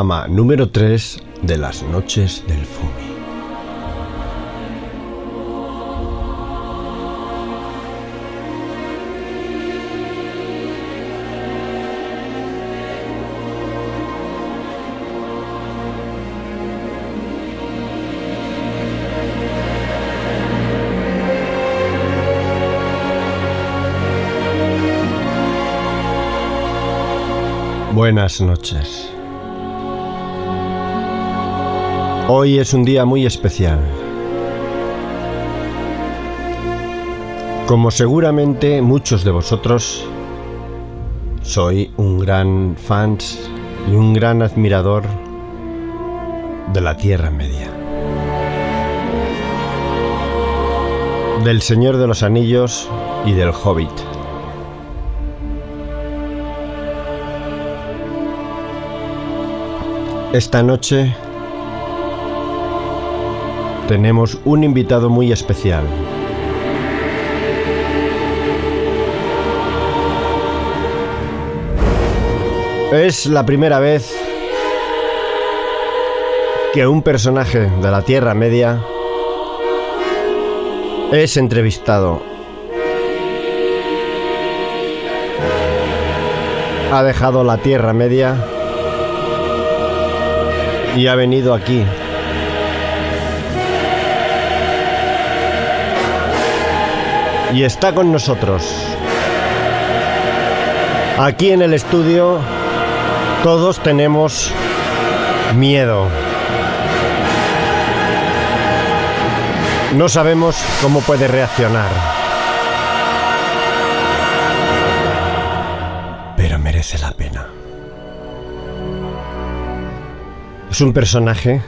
Programa número 3 de las noches del Fumi. Buenas noches. Hoy es un día muy especial. Como seguramente muchos de vosotros, soy un gran fans y un gran admirador de la Tierra Media. Del Señor de los Anillos y del Hobbit. Esta noche tenemos un invitado muy especial. Es la primera vez que un personaje de la Tierra Media es entrevistado. Ha dejado la Tierra Media y ha venido aquí. Y está con nosotros. Aquí en el estudio todos tenemos miedo. No sabemos cómo puede reaccionar. Pero merece la pena. Es un personaje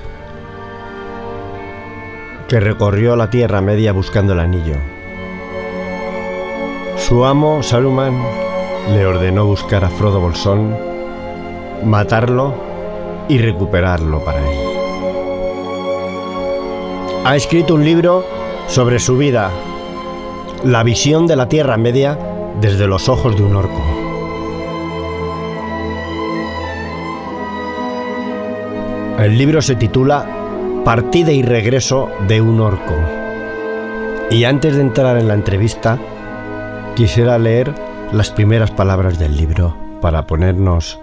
que recorrió la Tierra Media buscando el anillo. Su amo, Saruman, le ordenó buscar a Frodo Bolsón, matarlo y recuperarlo para él. Ha escrito un libro sobre su vida, la visión de la Tierra Media desde los ojos de un orco. El libro se titula Partida y regreso de un orco. Y antes de entrar en la entrevista, quisiera leer las primeras palabras del libro para ponernos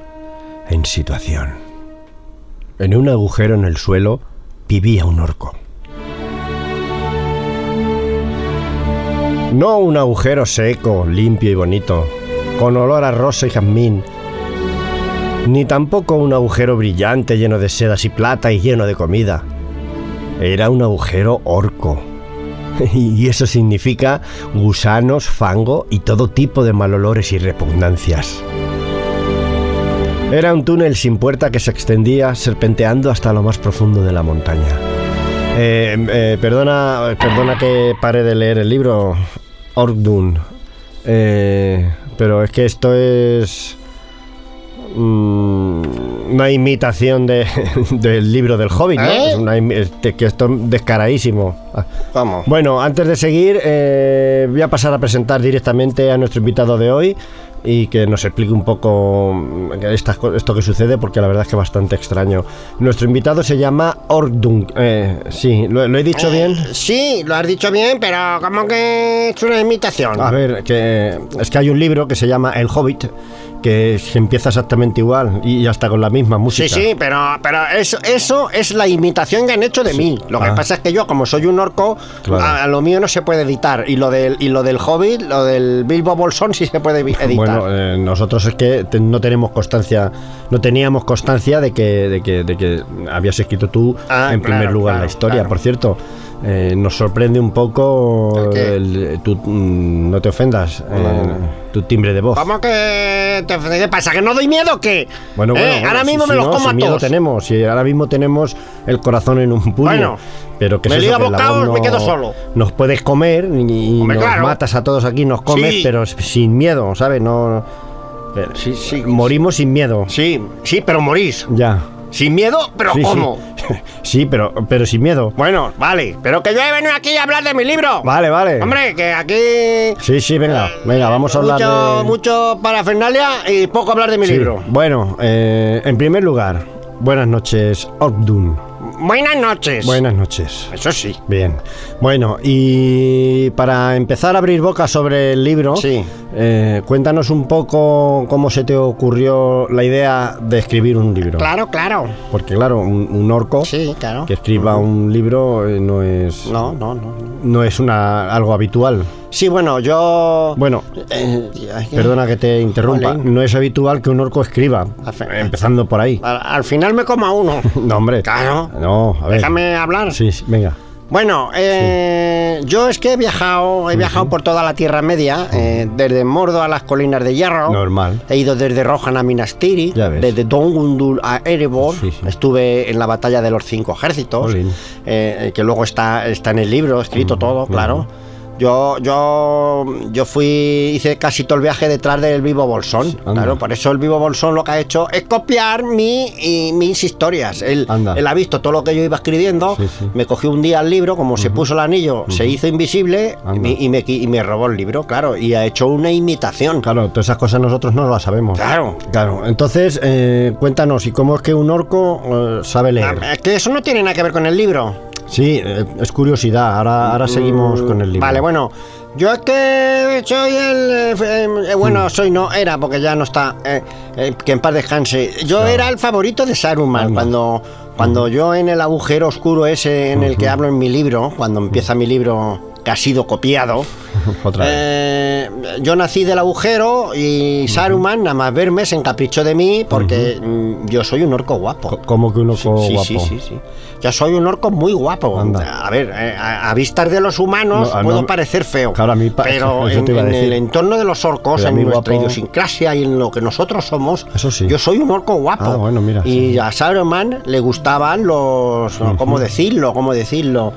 en situación. En un agujero en el suelo vivía un orco. No un agujero seco, limpio y bonito, con olor a rosa y jazmín, ni tampoco un agujero brillante lleno de sedas y plata y lleno de comida. Era un agujero orco. Y eso significa gusanos, fango y todo tipo de malolores y repugnancias. Era un túnel sin puerta que se extendía serpenteando hasta lo más profundo de la montaña. Eh, eh, perdona, perdona que pare de leer el libro, Orkdun. Eh, pero es que esto es mm, una imitación de- del libro del Hobbit, ¿no? ¿Eh? Es una imi- este, que esto es descaradísimo. ¿Cómo? Bueno, antes de seguir, eh, voy a pasar a presentar directamente a nuestro invitado de hoy y que nos explique un poco mm, estas co- esto que sucede, porque la verdad es que es bastante extraño. Nuestro invitado se llama Ordung. Eh, sí, ¿lo, lo he dicho bien? Sí, lo has dicho bien, pero como que es una imitación. A ver, que es que hay un libro que se llama El Hobbit, que, que empieza exactamente igual y hasta con la misma música. Sí, sí, pero, pero eso, eso es la imitación que han hecho de mí. Lo que Ah. pasa es que yo, como soy un orco, Claro. a, a lo mío no se puede editar. Y lo del, y lo del Hobbit, lo del Bilbo Bolsón sí se puede editar. Bueno, eh, nosotros es que te- no tenemos constancia, no teníamos constancia de que, de que, de que habías escrito tú Ah, en primer claro, lugar la historia. Por cierto, eh, nos sorprende un poco ¿El tu- mm, no te ofendas, eh, tu timbre de voz. ¿Cómo que te, qué pasa? ¿Que no doy miedo o qué? Bueno, bueno, Eh, bueno, ahora si- mismo si me los no, como si a miedo todos. tenemos, y ahora mismo tenemos el corazón en un puño. Bueno, pero que me es lío eso, a que la bocados, voz me no- quedo solo. Nos puedes comer y, Hombre, nos claro. matas a todos aquí, nos comes, Sí. pero sin miedo, ¿sabes? No, que- Sí, sí. morimos sin miedo. Sí, sí, pero morís. Ya. Sin miedo, pero Sí. ¿cómo? Sí, pero, pero sin miedo. Bueno, vale, pero que yo he venido aquí a hablar de mi libro. Vale, vale. Hombre, que aquí Sí, sí, venga, venga, vamos a hablar mucho, de... mucho parafernalia y poco hablar de mi Sí. libro. Bueno, eh, en primer lugar, Buenas noches, Ordun. Buenas noches. Buenas noches. Eso sí. Bien. Bueno, y para empezar a abrir boca sobre el libro, Sí. eh, cuéntanos un poco cómo se te ocurrió la idea de escribir un libro. Claro, claro. Porque claro, un, un orco Sí, claro. que escriba un libro eh, no es No, no, no. no. no es una algo habitual. Sí, bueno, yo. Bueno, Eh, perdona que te interrumpa, Jolín. no es habitual que un orco escriba, empezando por ahí. Al, al final me como a uno. No, hombre. Claro. No, a ver. Déjame hablar. Sí, sí, venga. Bueno, eh, yo es que he viajado, he viajado por toda la Tierra Media, eh, desde Mordo a las colinas de Hierro. Normal. He ido desde Rohan a Minas Tirith, desde Dol Guldur a Erebor. Sí, sí. Estuve en la batalla de los cinco ejércitos, Jolín. eh, que luego está, está en el libro, escrito todo, claro. Yo, yo, yo fui, hice casi todo el viaje detrás del vivo Bolsón. Anda. Claro, por eso el vivo Bolsón lo que ha hecho es copiar mi, y mis historias. Él, él ha visto todo lo que yo iba escribiendo, Sí, sí. me cogió un día el libro, como se puso el anillo, se hizo invisible y, me- y me, y me robó el libro, claro, y ha hecho una imitación. Claro, todas esas cosas nosotros no las sabemos. Claro. Claro, entonces eh, cuéntanos, ¿y cómo es que un orco eh, sabe leer? Ah, Es que eso no tiene nada que ver con el libro. Sí, eh, es curiosidad, ahora, ahora seguimos con el libro. Vale, bueno, yo es que soy el. eh, eh, bueno, soy no, era, porque ya no está. eh, que en paz descanse. Yo Claro. era el favorito de Saruman. Anda. Cuando, cuando yo en el agujero oscuro ese en el que hablo en mi libro, cuando empieza mi libro que ha sido copiado. Otra vez. eh, yo nací del agujero y Saruman, nada más verme, se encaprichó de mí porque mm, yo soy un orco guapo. ¿Cómo que un orco Sí, guapo? sí, sí, sí. Yo soy un orco muy guapo. Anda. A ver, eh, a, a vistas de los humanos No, a- puedo no- parecer feo. Claro, a mí pero en, el entorno de los orcos, en nuestra guapo- idiosincrasia y en lo que nosotros somos, Eso sí. yo soy un orco guapo. Ah, bueno, mira, Y sí. a Saruman le gustaban los. ¿Cómo decirlo? ¿Cómo decirlo?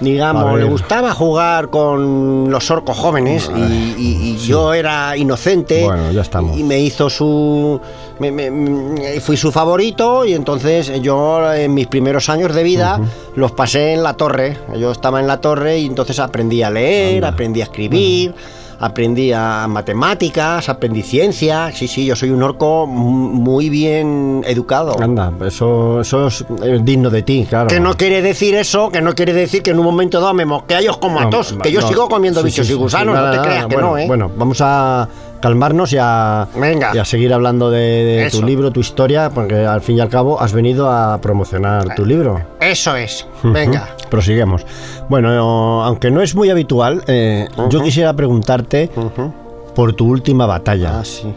Digamos, le gustaba jugar con los orcos jóvenes y, y- y yo era inocente. Bueno, ya estamos. Y me hizo su. me- me- me- fui su favorito y entonces yo en mis primeros años de vida los pasé en la torre. Yo estaba en la torre y entonces aprendí a leer, Anda. aprendí a escribir. Aprendí a matemáticas, aprendí ciencia. Sí, sí, yo soy un orco mu- muy bien educado. Anda, eso, eso es eh, digno de ti, claro. Que no quiere decir eso, que no quiere decir que en un momento dado me mosquea yo como a No, que yo no. sigo comiendo Sí, bichos sí, y gusanos, sí, no te creas nada. que bueno, no, ¿eh? Bueno, vamos a calmarnos y a, Venga. y a seguir hablando de, de tu libro, tu historia, porque al fin y al cabo has venido a promocionar tu libro. Eso es. Venga. Ujú, Prosiguemos. Bueno, eh, aunque no es muy habitual, eh, yo quisiera preguntarte por tu última batalla. Ah, sí.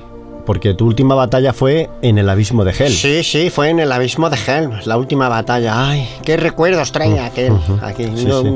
Porque tu última batalla fue en el abismo de Hel. Sí, sí, fue en el abismo de Helm, la última batalla. Ay, qué recuerdos trae aquel. Aquí. Sí, No, sí.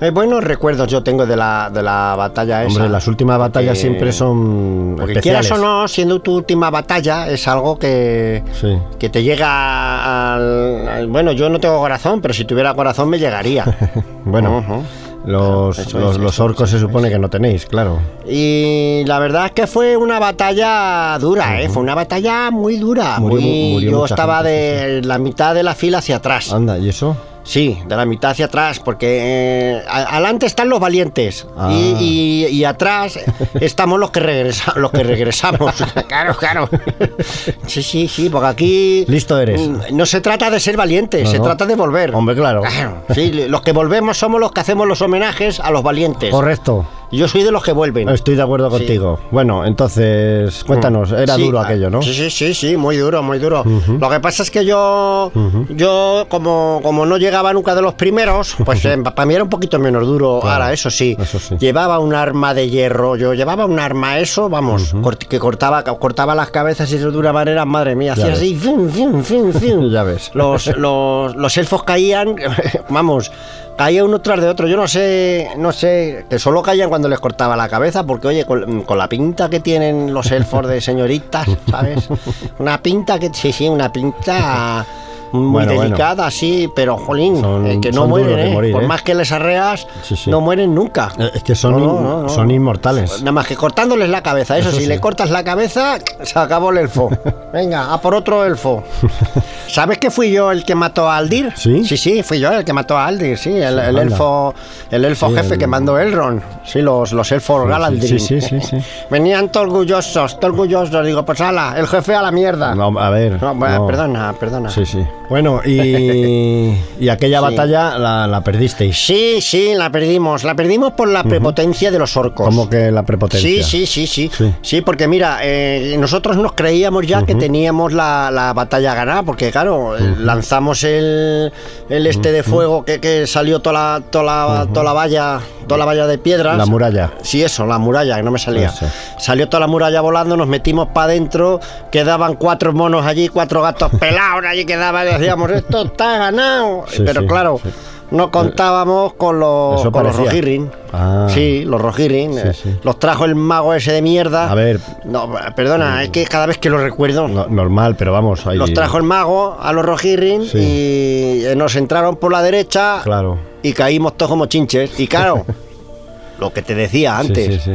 Eh, buenos recuerdos yo tengo de la, de la batalla esa. Hombre, las últimas batallas siempre son Porque especiales. quieras o no, siendo tu última batalla, es algo que, Sí. que te llega al, al- Bueno, yo no tengo corazón, pero si tuviera corazón me llegaría. Bueno, los, los, es, los eso orcos se supone que no tenéis, claro. Y la verdad es que fue una batalla dura, ¿eh? Fue una batalla muy dura. Murió muy- murió yo estaba gente, de la mitad de la fila hacia atrás. Anda, ¿y eso? Sí, de la mitad hacia atrás, porque eh, adelante están los valientes Ah. y, y- y atrás estamos los que, regresa, los que regresamos. claro, claro. Sí, sí, sí, porque aquí Listo eres. mm, no se trata de ser valientes, No, se no. trata de volver. Hombre, claro. Claro, sí, los que volvemos somos los que hacemos los homenajes a los valientes. Correcto. Yo soy de los que vuelven. Estoy de acuerdo Sí. contigo. Bueno, entonces, cuéntanos, era Sí, duro aquello, ¿no? Sí, sí, sí, sí, muy duro, muy duro. Lo que pasa es que yo, yo como, como no llegaba nunca de los primeros, pues eh, para mí era un poquito menos duro. Claro, Ahora, eso sí, eso sí. llevaba un arma de hierro, yo llevaba un arma, eso, vamos, cort- que cortaba, cortaba las cabezas y de una manera, madre mía, hacía así, fin, fin, fin, fin. Ya ves. Los, los, los elfos caían, vamos, caía uno tras de otro. Yo no sé, no sé, que solo caían cuando les cortaba la cabeza, porque oye, con, con la pinta que tienen los elfos de señoritas, ¿sabes? Una pinta que, sí, sí, una pinta. Muy Bueno, bueno. delicada, sí, pero jolín, Son- eh, que no mueren, ¿eh? morir, Por ¿eh? más que les arreas, Sí, sí. no mueren nunca. Eh, Es que son, No, in- no, no, no. son inmortales. Nada más que cortándoles la cabeza, eso, Eso si le cortas la cabeza, se acabó el elfo. Venga, a por otro elfo. ¿Sabes que fui yo el que mató a Aldir? ¿Sí? Sí, sí, fui yo el que mató a Aldir, sí, el, elfo, el elfo jefe el- que mandó Elrond. Sí, los, los elfos Sí, Galadrim. sí, sí, sí. Venían todos orgullosos, todos orgullosos. Digo, pues ala, el jefe a la mierda. No, a ver. No, bueno, no. Perdona, perdona. Sí, sí. Bueno, y, y aquella Sí. batalla la, la perdisteis. Sí, sí, la perdimos. La perdimos por la prepotencia de los orcos. Como que la prepotencia. Sí, sí, sí, sí. Sí. Sí, porque mira, eh, nosotros nos creíamos ya que teníamos la, la batalla ganada, porque claro, eh, lanzamos el, el este de fuego que, que salió toda la, toda, la, toda la valla, toda la valla de piedras. La muralla. Sí, eso, la muralla, que no me salía. Eso. Salió toda la muralla volando, nos metimos para adentro, quedaban cuatro monos allí, cuatro gatos pelados allí quedaban, y decíamos, esto está ganado. Sí, Pero sí, claro, sí. no contábamos con los, Eso con los rojirrin. Ah. Sí, los rojirrin. Sí, eh. Los trajo el mago ese de mierda. A ver. No, perdona, es que cada vez que lo recuerdo. No- normal, pero vamos. Ahí, Los trajo el mago a los rojirrin Sí. y eh, nos entraron por la derecha Claro. y caímos todos como chinches. Y claro, lo que te decía antes,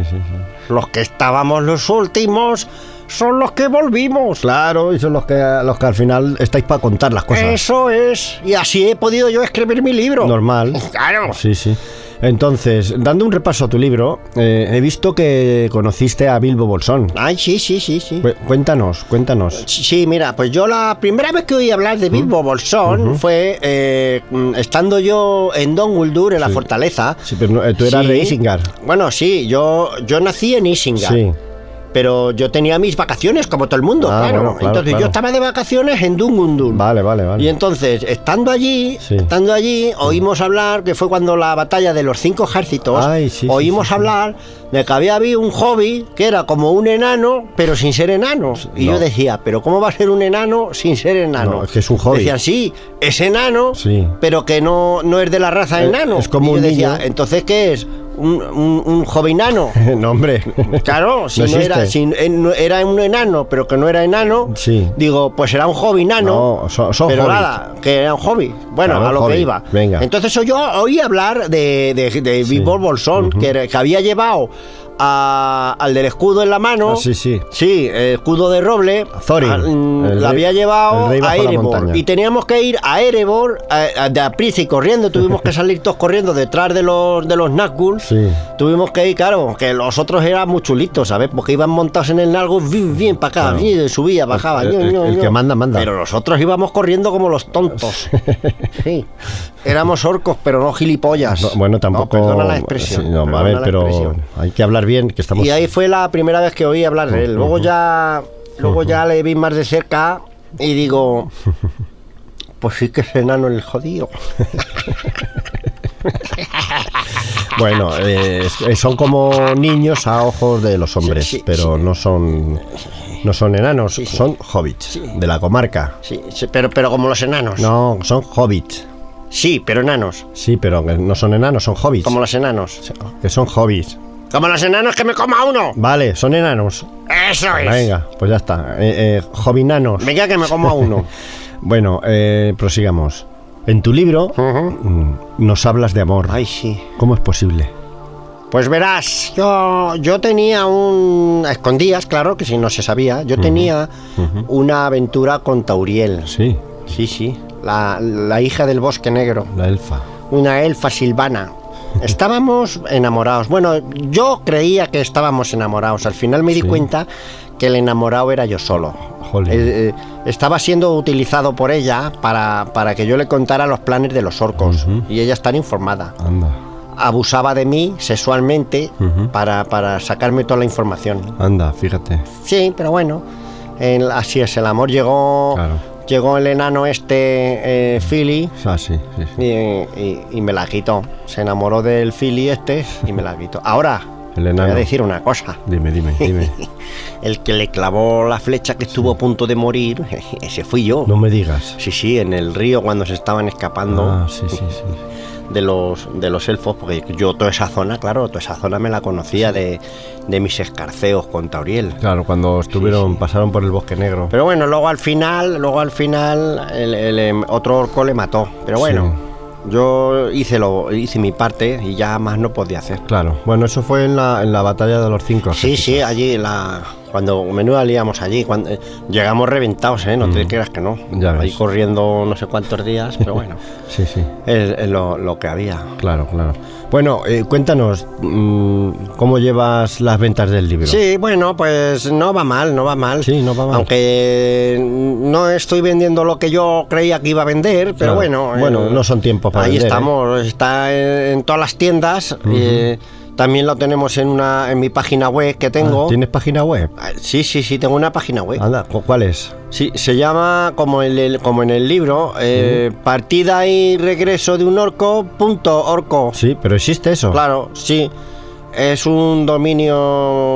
los que estábamos los últimos son los que volvimos. Claro, y son los que, los que al final estáis para contar las cosas. Eso es. Y así he podido yo escribir mi libro. Normal. Claro. Sí, sí. Entonces, dando un repaso a tu libro, eh, he visto que conociste a Bilbo Bolsón. Ay, sí, sí, sí, sí. Cu- Cuéntanos, cuéntanos. Sí, mira, pues yo la primera vez que oí hablar de Bilbo Bolsón fue eh, mm, estando yo en Don Guldur, en la fortaleza. Sí, pero no, eh, tú eras Sí. de Isingar. Bueno, sí, yo, yo nací en Isinga. Sí. Pero yo tenía mis vacaciones, como todo el mundo, Ah, claro. bueno, claro, Entonces claro. yo estaba de vacaciones en Dungundur. Vale, vale, vale. Y entonces, estando allí, Sí. estando allí, oímos hablar, que fue cuando la batalla de los cinco ejércitos, Ay, sí, sí, oímos sí, hablar de que había habido un hobby que era como un enano, pero sin ser enano. Y no. yo decía, ¿pero cómo va a ser un enano sin ser enano? No, es que es un hobby. Decían, sí, es enano, Sí. pero que no, no es de la raza Eh, enano. es como Y yo un decía, niño. entonces, ¿qué es? Un, un, un hobby nano. no, hombre. Claro, si No no, era, si era un enano, pero que no era enano, Sí. digo, pues era un hobby nano. No, son- son pero nada, que era un hobby. Bueno, Claro, a lo que iba. Venga. Entonces yo oí hablar de, de, de Bolsón, que había llevado a- al del escudo en la mano. Ah, sí, sí. Sí, el escudo de roble. Thorin, a- mm, el la rey- había llevado a Erebor. Y teníamos que ir a Erebor, a- a- de a y corriendo. Tuvimos que salir todos corriendo detrás de los, de los Nazgûl. Sí. Tuvimos que ir, claro, que los otros eran muy chulitos, ¿sabes? Porque iban montados en el Nalgo bien, bien para acá, Claro. bien, subía, bajaba. El- el- que manda, manda. Pero nosotros íbamos corriendo como los tontos. Sí. Éramos orcos, pero no gilipollas. No, bueno, tampoco. No, perdona la expresión. Sí, no, a ver, pero expresión. hay que hablar bien, que estamos. Y ahí fue la primera vez que oí hablar de él. Luego ya, luego ya le vi más de cerca y digo, pues sí que es enano el jodido. Bueno, eh, son como niños a ojos de los hombres, Sí, sí, pero no son. No son enanos, sí. son hobbits de la comarca. Sí, pero, pero como los enanos. No, son hobbits. Sí, pero enanos. Sí, pero no son enanos, son hobbits. Como los enanos. Que son hobbits. Como los enanos que me coma uno. Vale, son enanos. Eso es. Venga, pues ya está. Eh, eh, hobbinanos. Venga que me coma uno. Bueno, eh, prosigamos. En tu libro mm, nos hablas de amor. Ay, sí. ¿Cómo es posible? Pues verás, yo, yo tenía un... a escondidas, claro, que si no se sabía. Yo tenía una aventura con Tauriel. Sí, Sí, sí. La, la hija del bosque negro. la elfa. Una elfa silvana. Estábamos enamorados. Bueno, yo creía que estábamos enamorados. Al final me di Sí. cuenta que el enamorado era yo solo. Eh, estaba siendo utilizado por ella para, para que yo le contara los planes de los orcos. Y ella está informada. Anda, Abusaba de mí sexualmente para, para sacarme toda la información. anda, fíjate. Sí, pero bueno, el- así es, el amor llegó. Claro. Llegó el enano este, eh, Philly, Ah, sí, sí, sí. y, y- y me la quitó. Se enamoró del Philly este y me la quitó. Ahora, El voy a decir una cosa. Dime, dime, dime. El que le clavó la flecha que estuvo a punto de morir, ese fui yo. No me digas. Sí, sí, en el río cuando se estaban escapando. Ah, sí, sí, sí. De los de los elfos, porque yo toda esa zona, claro, toda esa zona me la conocía de, de mis escarceos con Tauriel. Claro, cuando estuvieron, pasaron por el bosque negro. Pero bueno, luego al final, luego al final el, el, em, otro orco le mató. Pero bueno, yo hice lo, hice mi parte y ya más no podía hacer. Claro, bueno, eso fue en la, en la batalla de los cinco. Sí, sí, allí la cuando menuda liamos allí, cuando eh, llegamos reventados, ¿eh? No te creas que no. Mm. Ya Ahí ves. corriendo no sé cuántos días, pero bueno, Sí, sí, es, es lo, lo que había. claro, claro. Bueno, eh, cuéntanos, mm, ¿cómo llevas las ventas del libro? Sí, bueno, pues no va mal, no va mal. Sí, no va mal. Aunque no estoy vendiendo lo que yo creía que iba a vender, pero Claro. bueno. Bueno, no son tiempos para Ahí vender, estamos, está en, en todas las tiendas. eh, también lo tenemos en una en mi página web que tengo. Ah, ¿Tienes página web? Ah, Sí, sí, sí, tengo una página web. Anda, ¿cu- ¿cuál es? Sí, se llama como, el, el- como en el libro, eh, partida y regreso de un orco, punto orco. Sí, pero existe eso. Claro, sí. Es un dominio,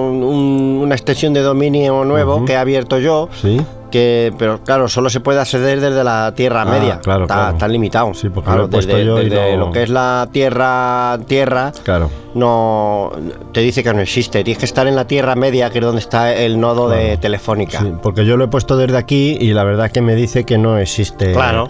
un- una extensión de dominio nuevo que he abierto yo, Sí, que, pero claro, solo se puede acceder desde la Tierra Ah, Media. claro, está, claro. está limitado. Sí, porque Claro, lo he puesto desde, yo y desde no- lo que es la Tierra, Tierra, claro. no te dice que no existe. Tienes que estar en la Tierra Media, que es donde está el nodo de Telefónica. Sí, porque yo lo he puesto desde aquí y la verdad que me dice que no existe. Claro.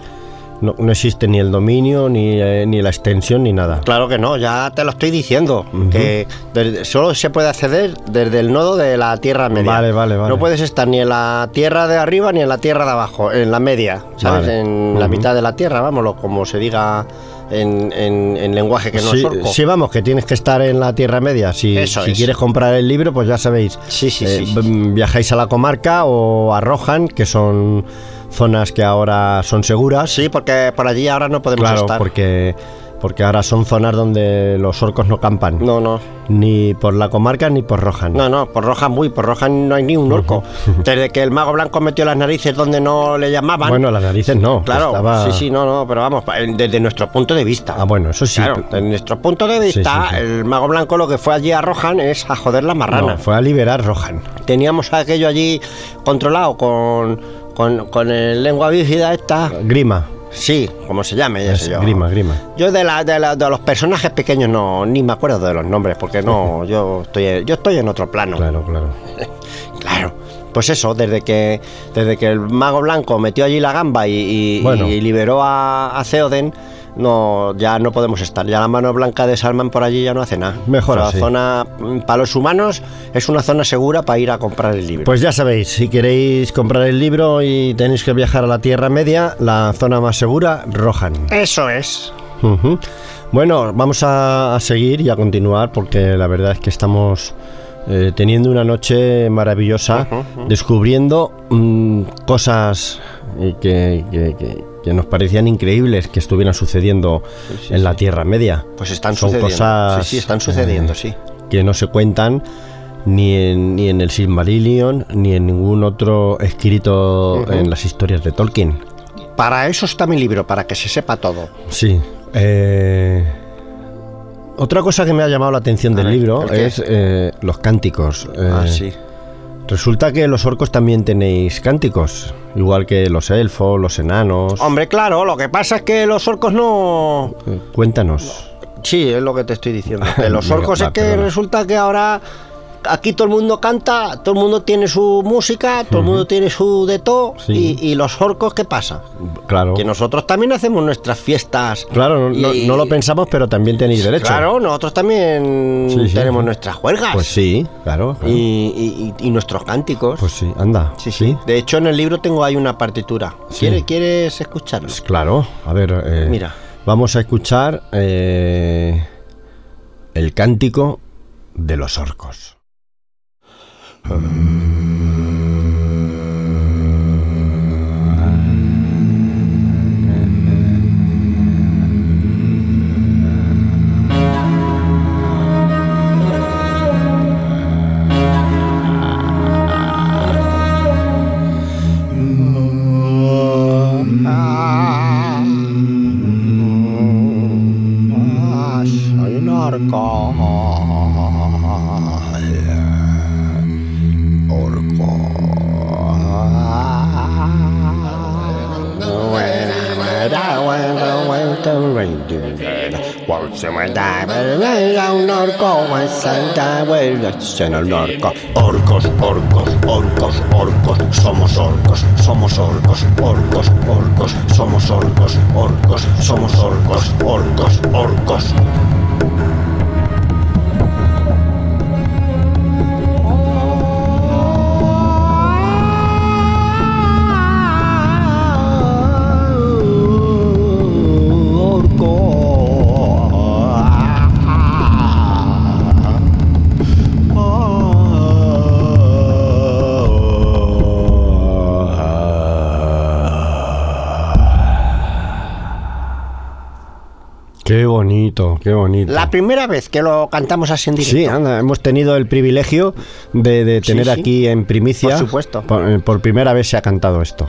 No, no existe ni el dominio, ni, eh, ni la extensión, ni nada. Claro que no, ya te lo estoy diciendo. Que desde- solo se puede acceder desde el nodo de la Tierra Media. Vale, vale, vale. No puedes estar ni en la Tierra de arriba ni en la Tierra de abajo, en la media, ¿sabes? Vale. En la mitad de la Tierra, vámonos, como se diga en, en- en lenguaje que no sí, es orco. sí, vamos, que tienes que estar en la Tierra Media. Si, Eso si es. quieres comprar el libro, pues ya sabéis. Sí, sí, eh, sí, sí. v- Viajáis a la comarca o a Rohan, que son zonas que ahora son seguras. Sí, porque por allí ahora no podemos claro, estar. porque, porque ahora son zonas donde los orcos no campan. No, no, Ni por la comarca ni por Rohan. no, no, por Rohan muy, por Rohan no hay ni un orco. Desde que el mago blanco metió las narices donde no le llamaban. Bueno, las narices no. claro, estaba- sí, sí, no, no, pero vamos, desde nuestro punto de vista. Ah, bueno, eso sí. Claro, desde nuestro punto de Sí, vista, sí, sí. el mago blanco lo que fue allí a Rohan es a joder la marrana. No, fue a liberar Rohan. Teníamos aquello allí controlado con, con, con el lengua bífida esta. Grima. Sí, como se llame, ya sé yo. grima, grima. Yo de, la, de, la- de los personajes pequeños no ni me acuerdo de los nombres porque no yo estoy yo estoy en otro plano. Claro, claro. Claro. Pues eso, desde que desde que el mago blanco metió allí la gamba y, y- Bueno. y liberó a, a Theoden, no, ya no podemos estar. Ya la mano blanca de Salman por allí ya no hace nada. Mejor O sea, así. zona mm, para los humanos es una zona segura para ir a comprar el libro. Pues ya sabéis, si queréis comprar el libro y tenéis que viajar a la Tierra Media, la zona más segura, Rohan. eso es. Bueno, vamos a, a seguir y a continuar porque la verdad es que estamos eh, teniendo una noche maravillosa, descubriendo mm, cosas eh, que, que- que- que nos parecían increíbles que estuvieran sucediendo sí, en la. Tierra Media. Pues están Son sucediendo. cosas, sí, sí, están sucediendo, eh, sí. que no se cuentan ni en, ni en el Silmarillion ni en ningún otro escrito en las historias de Tolkien. Para eso está mi libro, para que se sepa todo. Sí. eh, otra cosa que me ha llamado la atención del ver, libro es eh, los cánticos. Eh, ah, sí. Resulta que los orcos también tenéis cánticos, igual que los elfos, los enanos. Hombre, claro, lo que pasa es que los orcos no. Eh, Cuéntanos. Sí, es lo que te estoy diciendo. Que los orcos va, es que perdona. resulta que ahora aquí todo el mundo canta, todo el mundo tiene su música, todo el mundo tiene su de todo. Sí. Y, y los orcos, ¿qué pasa? Claro. Que nosotros también hacemos nuestras fiestas. Claro, no, Y- no lo pensamos, pero también tenéis derecho. Claro, nosotros también Sí, sí. tenemos nuestras juergas. Pues sí, claro. claro. Y, nuestros cánticos. Pues sí, anda. sí, sí, De hecho, en el libro tengo ahí una partitura. Sí. ¿Quiere- ¿Quieres escucharlo? Pues claro. A ver, eh, Mira. Vamos a escuchar eh, el cántico de los orcos. Ah, Se muerta, era un orco, Santa vuelve en el orco. Orcos, orcos, orcos, orcos, somos orcos, somos orcos, orcos, orcos, somos orcos, orcos, somos orcos, orcos, orcos. Qué bonito, qué bonito. La primera vez que lo cantamos así en directo. Sí, anda, hemos tenido el privilegio de, de tener sí. aquí en primicia. Por supuesto. Por, eh, por primera vez se ha cantado esto.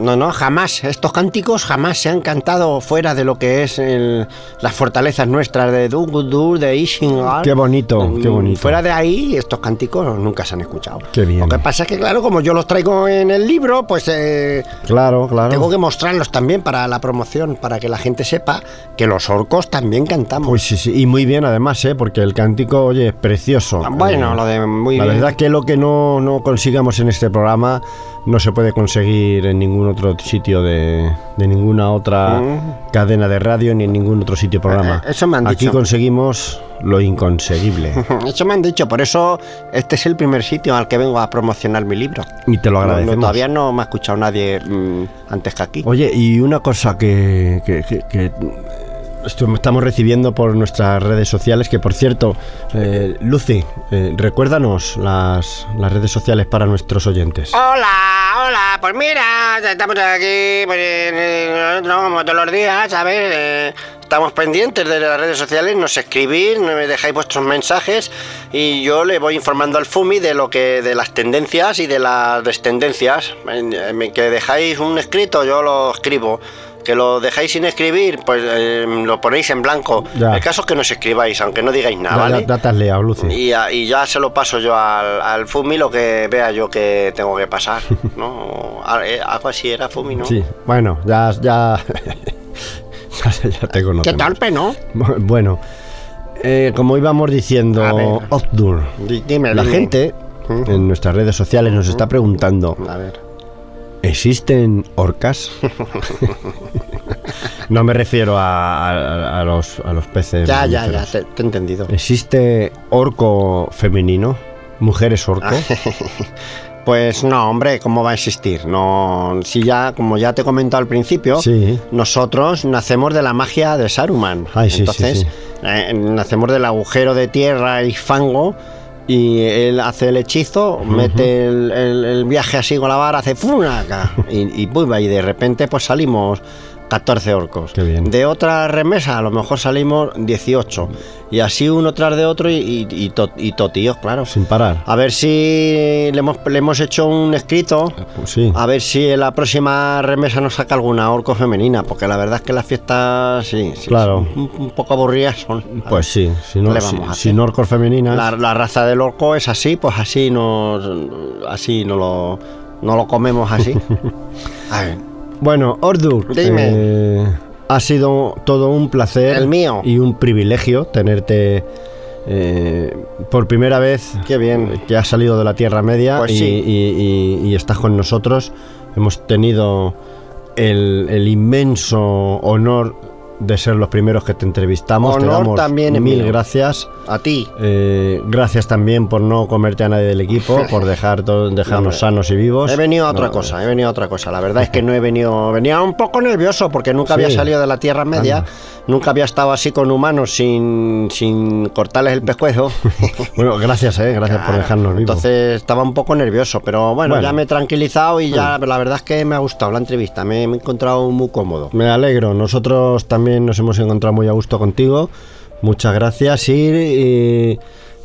No, no, jamás. Estos cánticos jamás se han cantado fuera de lo que es el- las fortalezas nuestras de Dugudur, de Ishingar. Qué bonito, qué Mm, bonito. Fuera de ahí, estos cánticos nunca se han escuchado. Qué bien. Lo que pasa es que, claro, como yo los traigo en el libro, pues eh, Claro, claro. tengo que mostrarlos también para la promoción, para que la gente sepa que los orcos también cantamos. Pues sí, sí, y muy bien además, ¿eh? porque el cántico, oye, es precioso. bueno, Eh, lo de muy La bien. verdad que lo que no, no consigamos en este programa no se puede conseguir en ningún otro sitio de, de ninguna otra Mm. cadena de radio ni en ningún otro sitio programa. Eh, eso me han Aquí dicho. conseguimos lo inconseguible Eso me han dicho, por eso este es el primer sitio al que vengo a promocionar mi libro. y te lo No, no, agradecemos. todavía no me ha escuchado nadie mm, antes que aquí. Oye, y una cosa que, que- que- que esto- estamos recibiendo por nuestras redes sociales, que por cierto, eh, Lucy, eh, recuérdanos las, las redes sociales para nuestros oyentes. Hola, hola, pues mira, estamos aquí, pues, eh, como todos los días, ¿sabes? Eh, estamos pendientes de las redes sociales, nos escribís, no me dejáis vuestros mensajes y yo le voy informando al FUMI de lo que, de las tendencias y de las destendencias. Me- Que dejáis un escrito, yo lo escribo. Que lo dejáis sin escribir, pues eh, lo ponéis en blanco. Ya. El caso es que nos escribáis, aunque no digáis nada, Ya- ¿vale? ya, ya te has liado, Lucy. Y, a- y ya se lo paso yo al, al Fumi lo que vea yo que tengo que pasar, ¿no? Eh, Algo así era Fumi, ¿no? Sí, bueno, ya, ya, ya, te Qué conocemos. torpe, ¿no? Bueno, eh, como íbamos diciendo, Dime, la dime. gente Ujú. en nuestras redes sociales nos está preguntando, A ver. ¿Existen orcas? no me refiero a, a- a los, a los peces. Ya, ya, ya, te, te he entendido. ¿Existe orco femenino? ¿Mujeres orco? Pues no, hombre, ¿cómo va a existir? No, si ya, como ya te he comentado al principio, Sí. nosotros nacemos de la magia de Saruman. Ay, sí, sí, Entonces, sí. eh, nacemos del agujero de tierra y fango. Y él hace el hechizo, mete el, el- el viaje así con la vara, hace funaca y, y pum, y de repente pues salimos 14 orcos. Qué bien. De otra remesa a lo mejor salimos 18. Y así uno tras de otro y, y, y to- y totíos, claro. Sin parar. A ver si le hemos, le hemos hecho un escrito. Pues sí. A ver si en la próxima remesa nos saca alguna orco femenina, porque la verdad es que las fiestas, sí, sí, Claro. un, un poco aburridas son. Pues sí, si no, ¿Qué le si- sin orcos femeninas. La, la raza del orco es así, pues así nos, así no lo, no lo comemos así. A ver, Bueno, Ordur, Dime. eh, ha sido todo un placer El mío. y un privilegio tenerte eh, por primera vez Qué bien. que has salido de la Tierra Media Pues y, sí. y- y- y estás con nosotros. Hemos tenido el, el inmenso honor de ser los primeros que te entrevistamos. te Honor damos también mil gracias. A ti. Eh, gracias también por no comerte a nadie del equipo, por dejar dejarnos sanos y vivos. He venido a otra No, cosa, he venido a otra cosa. La verdad es que no he venido. Venía un poco nervioso porque nunca Sí. había salido de la Tierra Media, Anda. nunca había estado así con humanos sin, sin cortarles el pescuezo. Bueno, gracias, eh, gracias por dejarnos vivos. Entonces estaba un poco nervioso, pero bueno, Bueno. ya me he tranquilizado y ya la verdad es que me ha gustado la entrevista, me, me he encontrado muy cómodo. Me alegro, nosotros también nos hemos encontrado muy a gusto contigo. Muchas gracias y, y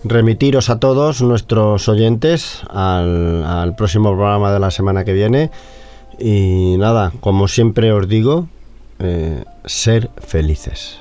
remitiros a todos nuestros oyentes al, próximo programa de la semana que viene. Y nada, como siempre os digo, eh, ser felices.